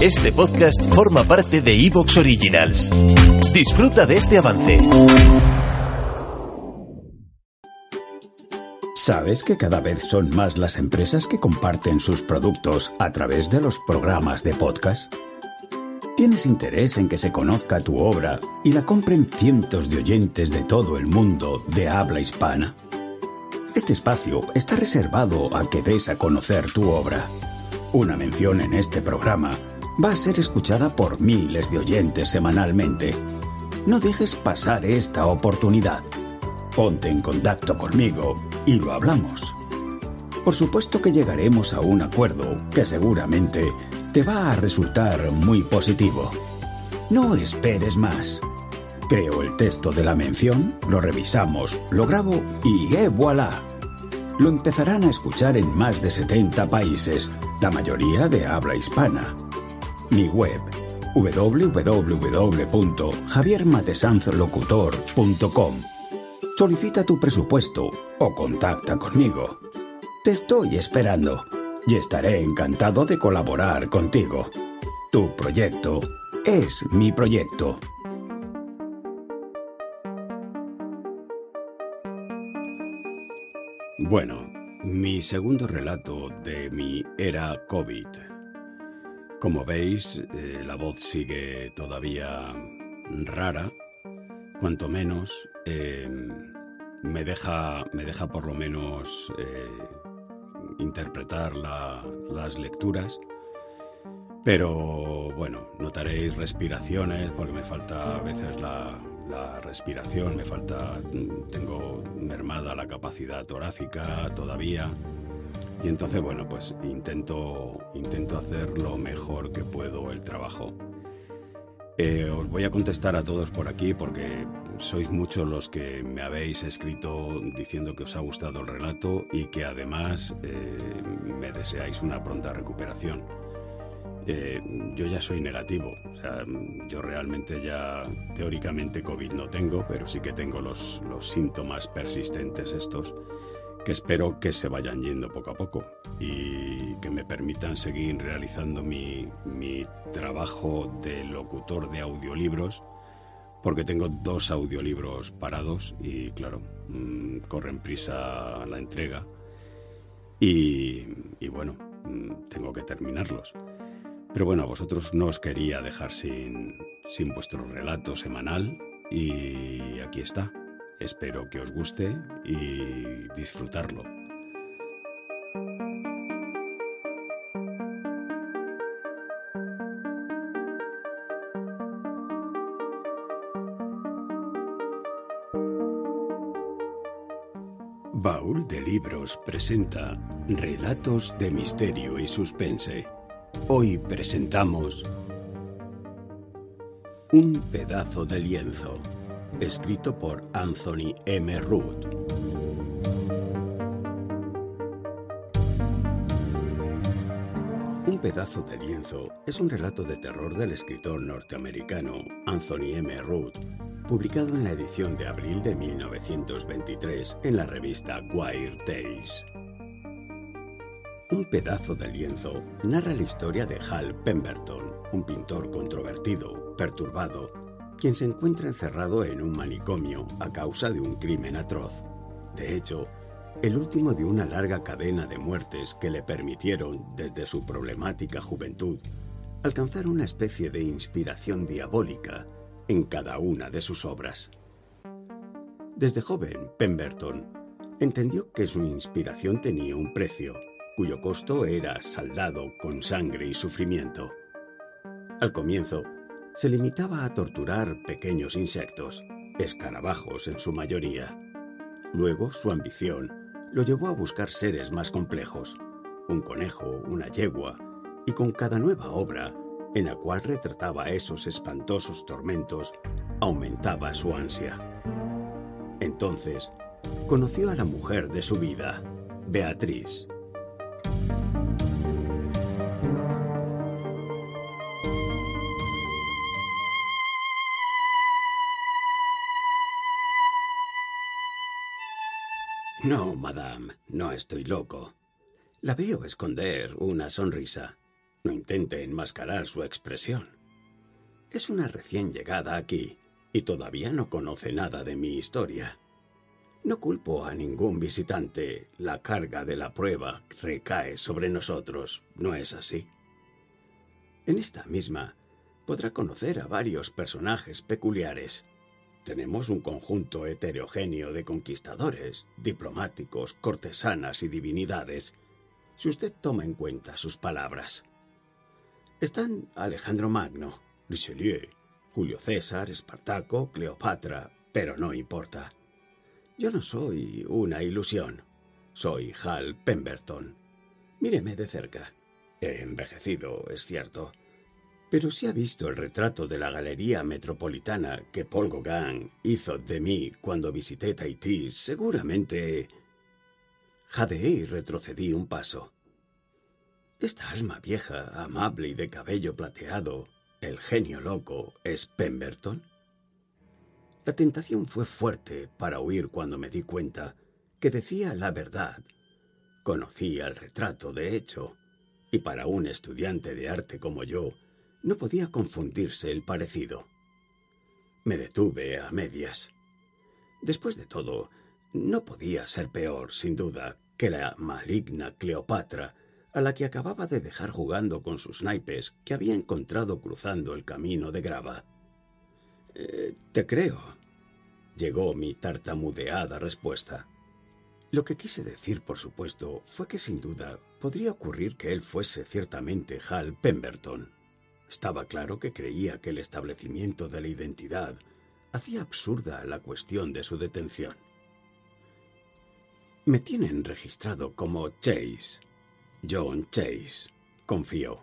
Este podcast forma parte de Evox Originals. Disfruta de este avance. ¿Sabes que cada vez son más las empresas que comparten sus productos a través de los programas de podcast? ¿Tienes interés en que se conozca tu obra y la compren cientos de oyentes de todo el mundo de habla hispana? Este espacio está reservado a que des a conocer tu obra. Una mención en este programa va a ser escuchada por miles de oyentes semanalmente. No dejes pasar esta oportunidad. Ponte en contacto conmigo y lo hablamos. Por supuesto que llegaremos a un acuerdo que seguramente te va a resultar muy positivo. No esperes más. Creo el texto de la mención, lo revisamos, lo grabo y ¡eh voilà! Lo empezarán a escuchar en más de 70 países, la mayoría de habla hispana. Mi web www.javiermatesanzlocutor.com Solicita tu presupuesto o contacta conmigo. Te estoy esperando y estaré encantado de colaborar contigo. Tu proyecto es mi proyecto. Bueno, mi segundo relato de mi era COVID. Como veis, eh, la voz sigue todavía rara, cuanto menos eh, me, deja, me deja por lo menos eh, interpretar las lecturas. Pero bueno, notaréis respiraciones porque me falta a veces la, la respiración, me falta, tengo mermada la capacidad torácica todavía. Y entonces, bueno, pues intento, intento hacer lo mejor que puedo el trabajo. Eh, os voy a contestar a todos por aquí porque sois muchos los que me habéis escrito diciendo que os ha gustado el relato y que además eh, me deseáis una pronta recuperación. Eh, yo ya soy negativo, o sea, yo realmente ya teóricamente COVID no tengo, pero sí que tengo los, los síntomas persistentes estos que espero que se vayan yendo poco a poco y que me permitan seguir realizando mi, mi trabajo de locutor de audiolibros, porque tengo dos audiolibros parados y claro, mm, corren prisa la entrega y, y bueno, mm, tengo que terminarlos. Pero bueno, a vosotros no os quería dejar sin, sin vuestro relato semanal y aquí está. Espero que os guste y disfrutarlo. Baúl de Libros presenta Relatos de Misterio y Suspense. Hoy presentamos Un pedazo de lienzo escrito por Anthony M. Root. Un pedazo de lienzo es un relato de terror del escritor norteamericano Anthony M. Root, publicado en la edición de abril de 1923 en la revista Wire Tales. Un pedazo de lienzo narra la historia de Hal Pemberton, un pintor controvertido, perturbado quien se encuentra encerrado en un manicomio a causa de un crimen atroz. De hecho, el último de una larga cadena de muertes que le permitieron, desde su problemática juventud, alcanzar una especie de inspiración diabólica en cada una de sus obras. Desde joven, Pemberton entendió que su inspiración tenía un precio, cuyo costo era saldado con sangre y sufrimiento. Al comienzo, se limitaba a torturar pequeños insectos, escarabajos en su mayoría. Luego su ambición lo llevó a buscar seres más complejos, un conejo, una yegua, y con cada nueva obra en la cual retrataba esos espantosos tormentos, aumentaba su ansia. Entonces, conoció a la mujer de su vida, Beatriz. No, madame, no estoy loco. La veo esconder una sonrisa. No intente enmascarar su expresión. Es una recién llegada aquí y todavía no conoce nada de mi historia. No culpo a ningún visitante. La carga de la prueba recae sobre nosotros, ¿no es así? En esta misma podrá conocer a varios personajes peculiares tenemos un conjunto heterogéneo de conquistadores, diplomáticos, cortesanas y divinidades, si usted toma en cuenta sus palabras. Están Alejandro Magno, Richelieu, Julio César, Espartaco, Cleopatra, pero no importa. Yo no soy una ilusión. Soy Hal Pemberton. Míreme de cerca. He envejecido, es cierto pero si ha visto el retrato de la Galería Metropolitana que Paul Gauguin hizo de mí cuando visité Tahití, seguramente... Jadeé y retrocedí un paso. Esta alma vieja, amable y de cabello plateado, el genio loco, ¿es Pemberton? La tentación fue fuerte para huir cuando me di cuenta que decía la verdad. Conocía el retrato, de hecho, y para un estudiante de arte como yo, no podía confundirse el parecido. Me detuve a medias. Después de todo, no podía ser peor, sin duda, que la maligna Cleopatra, a la que acababa de dejar jugando con sus naipes que había encontrado cruzando el camino de grava. Eh, te creo, llegó mi tartamudeada respuesta. Lo que quise decir, por supuesto, fue que sin duda podría ocurrir que él fuese ciertamente Hal Pemberton. Estaba claro que creía que el establecimiento de la identidad hacía absurda la cuestión de su detención. Me tienen registrado como Chase. John Chase. Confió.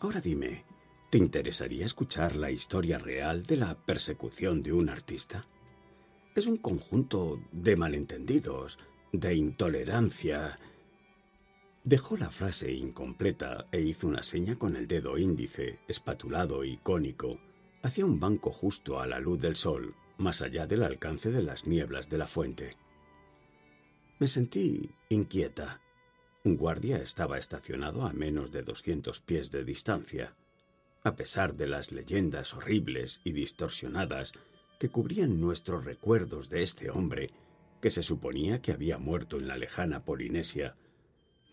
Ahora dime, ¿te interesaría escuchar la historia real de la persecución de un artista? Es un conjunto de malentendidos, de intolerancia, Dejó la frase incompleta e hizo una seña con el dedo índice, espatulado y cónico, hacia un banco justo a la luz del sol, más allá del alcance de las nieblas de la fuente. Me sentí inquieta. Un guardia estaba estacionado a menos de doscientos pies de distancia. A pesar de las leyendas horribles y distorsionadas que cubrían nuestros recuerdos de este hombre, que se suponía que había muerto en la lejana Polinesia,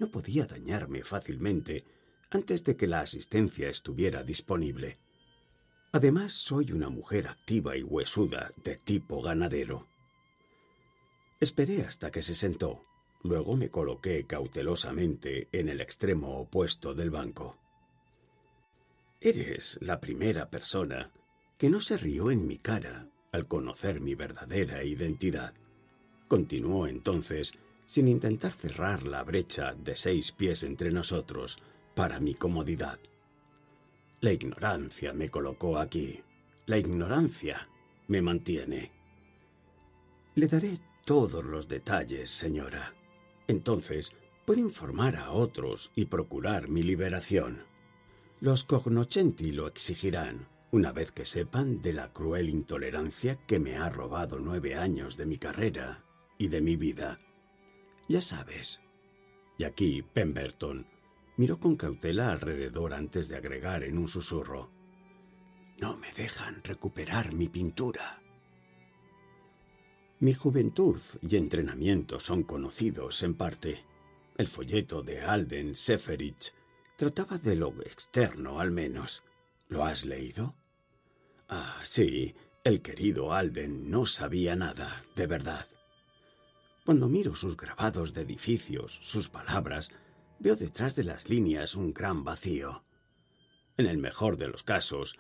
no podía dañarme fácilmente antes de que la asistencia estuviera disponible. Además, soy una mujer activa y huesuda de tipo ganadero. Esperé hasta que se sentó. Luego me coloqué cautelosamente en el extremo opuesto del banco. Eres la primera persona que no se rió en mi cara al conocer mi verdadera identidad. Continuó entonces sin intentar cerrar la brecha de seis pies entre nosotros para mi comodidad. La ignorancia me colocó aquí. La ignorancia me mantiene. Le daré todos los detalles, señora. Entonces puede informar a otros y procurar mi liberación. Los cognoscenti lo exigirán, una vez que sepan de la cruel intolerancia que me ha robado nueve años de mi carrera y de mi vida. Ya sabes. Y aquí Pemberton miró con cautela alrededor antes de agregar en un susurro. No me dejan recuperar mi pintura. Mi juventud y entrenamiento son conocidos en parte. El folleto de Alden Seferich trataba de lo externo al menos. ¿Lo has leído? Ah, sí, el querido Alden no sabía nada, de verdad. Cuando miro sus grabados de edificios, sus palabras, veo detrás de las líneas un gran vacío. En el mejor de los casos,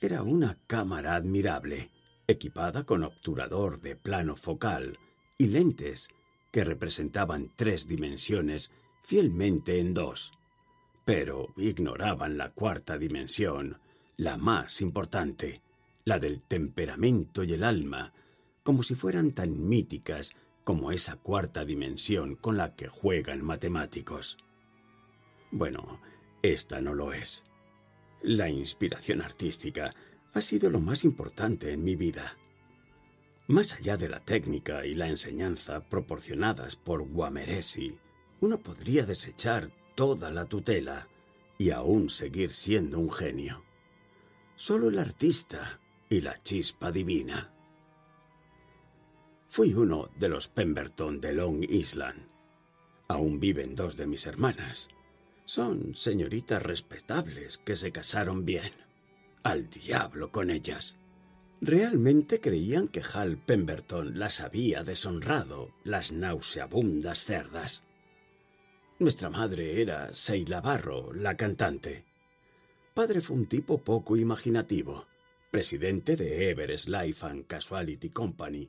era una cámara admirable, equipada con obturador de plano focal y lentes que representaban tres dimensiones fielmente en dos. pero ignoraban la cuarta dimensión, la más importante, la del temperamento y el alma, como si fueran tan míticas como esa cuarta dimensión con la que juegan matemáticos. Bueno, esta no lo es. La inspiración artística ha sido lo más importante en mi vida. Más allá de la técnica y la enseñanza proporcionadas por Guameresi, uno podría desechar toda la tutela y aún seguir siendo un genio. Solo el artista y la chispa divina. Fui uno de los Pemberton de Long Island. Aún viven dos de mis hermanas. Son señoritas respetables que se casaron bien. Al diablo con ellas. Realmente creían que Hal Pemberton las había deshonrado, las nauseabundas cerdas. Nuestra madre era Seila Barro, la cantante. Padre fue un tipo poco imaginativo, presidente de Everest Life and Casualty Company